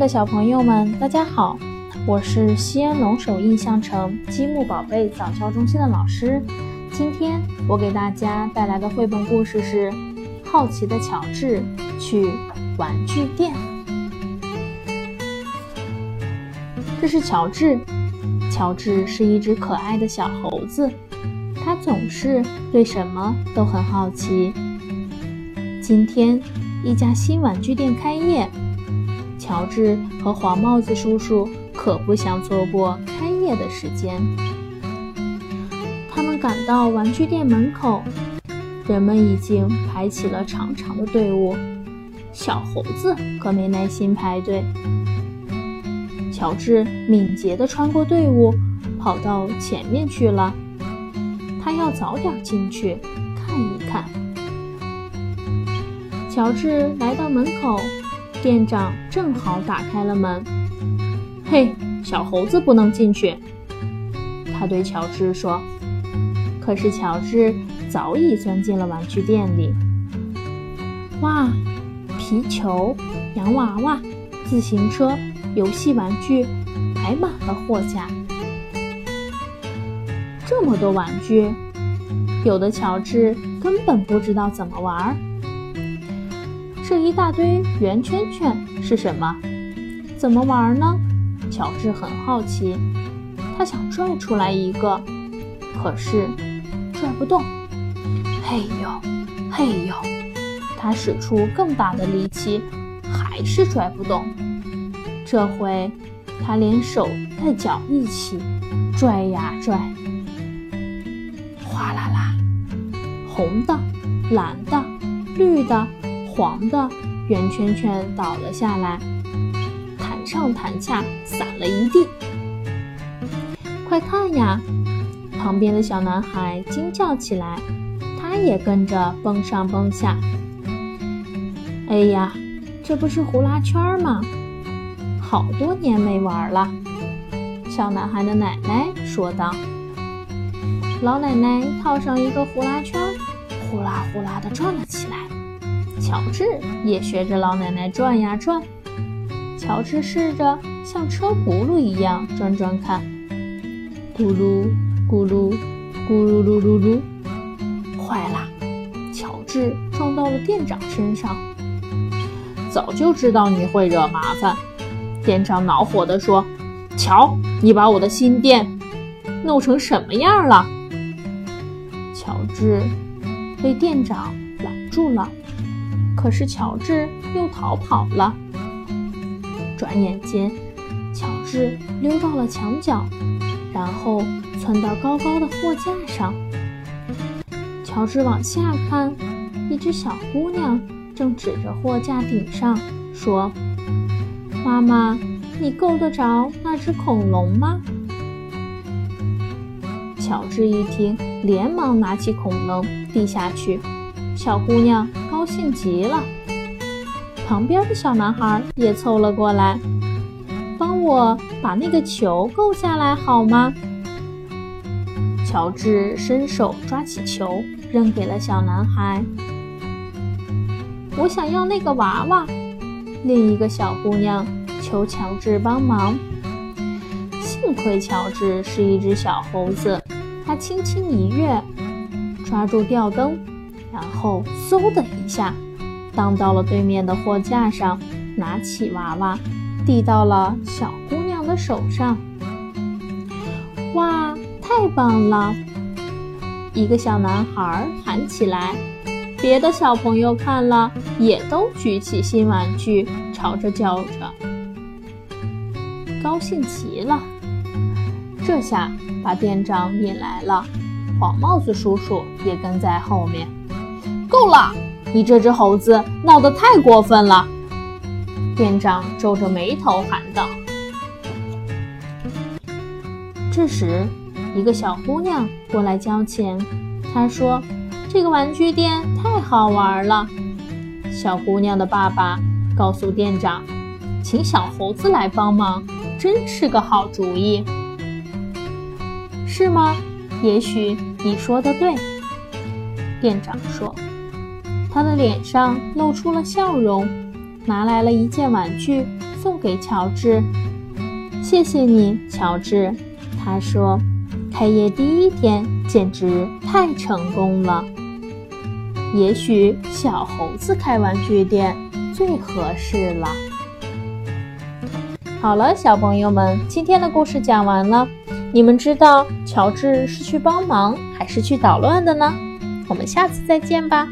的小朋友们，大家好！我是西安龙首印象城积木宝贝早教中心的老师。今天我给大家带来的绘本故事是《好奇的乔治去玩具店》。这是乔治，乔治是一只可爱的小猴子，他总是对什么都很好奇。今天，一家新玩具店开业。乔治和黄帽子叔叔可不想错过开业的时间。他们赶到玩具店门口，人们已经排起了长长的队伍。小猴子可没耐心排队。乔治敏捷地穿过队伍，跑到前面去了。他要早点进去看一看。乔治来到门口。店长正好打开了门。“嘿，小猴子不能进去。”他对乔治说。可是乔治早已钻进了玩具店里。哇，皮球、洋娃娃、自行车、游戏玩具摆满了货架。这么多玩具，有的乔治根本不知道怎么玩。这一大堆圆圈圈是什么？怎么玩呢？乔治很好奇，他想拽出来一个，可是拽不动。嘿呦，嘿呦！他使出更大的力气，还是拽不动。这回他连手带脚一起拽呀拽，哗啦啦，红的、蓝的、绿的。黄的圆圈圈倒了下来，弹上弹下，散了一地。快看呀！旁边的小男孩惊叫起来，他也跟着蹦上蹦下。哎呀，这不是呼啦圈吗？好多年没玩了。小男孩的奶奶说道。老奶奶套上一个呼啦圈，呼啦呼啦地转了起来。乔治也学着老奶奶转呀转。乔治试着像车轱辘一样转转看，咕噜咕噜咕噜噜噜噜，坏啦！乔治撞到了店长身上。早就知道你会惹麻烦，店长恼火地说：“瞧，你把我的新店弄成什么样了？”乔治被店长拦住了。可是乔治又逃跑了。转眼间，乔治溜到了墙角，然后窜到高高的货架上。乔治往下看，一只小姑娘正指着货架顶上说：“妈妈，你够得着那只恐龙吗？”乔治一听，连忙拿起恐龙递下去。小姑娘高兴极了，旁边的小男孩也凑了过来，帮我把那个球够下来好吗？乔治伸手抓起球，扔给了小男孩。我想要那个娃娃。另一个小姑娘求乔治帮忙。幸亏乔治是一只小猴子，他轻轻一跃，抓住吊灯。然后嗖的一下，荡到了对面的货架上，拿起娃娃，递到了小姑娘的手上。哇，太棒了！一个小男孩喊起来，别的小朋友看了也都举起新玩具，朝着叫着，高兴极了。这下把店长引来了，黄帽子叔叔也跟在后面。够了！你这只猴子闹得太过分了。店长皱着眉头喊道。这时，一个小姑娘过来交钱。她说：“这个玩具店太好玩了。”小姑娘的爸爸告诉店长：“请小猴子来帮忙，真是个好主意。”是吗？也许你说的对。店长说。他的脸上露出了笑容，拿来了一件玩具，送给乔治。谢谢你，乔治。他说：“开业第一天简直太成功了。也许小猴子开玩具店最合适了。”好了，小朋友们，今天的故事讲完了。你们知道乔治是去帮忙还是去捣乱的呢？我们下次再见吧。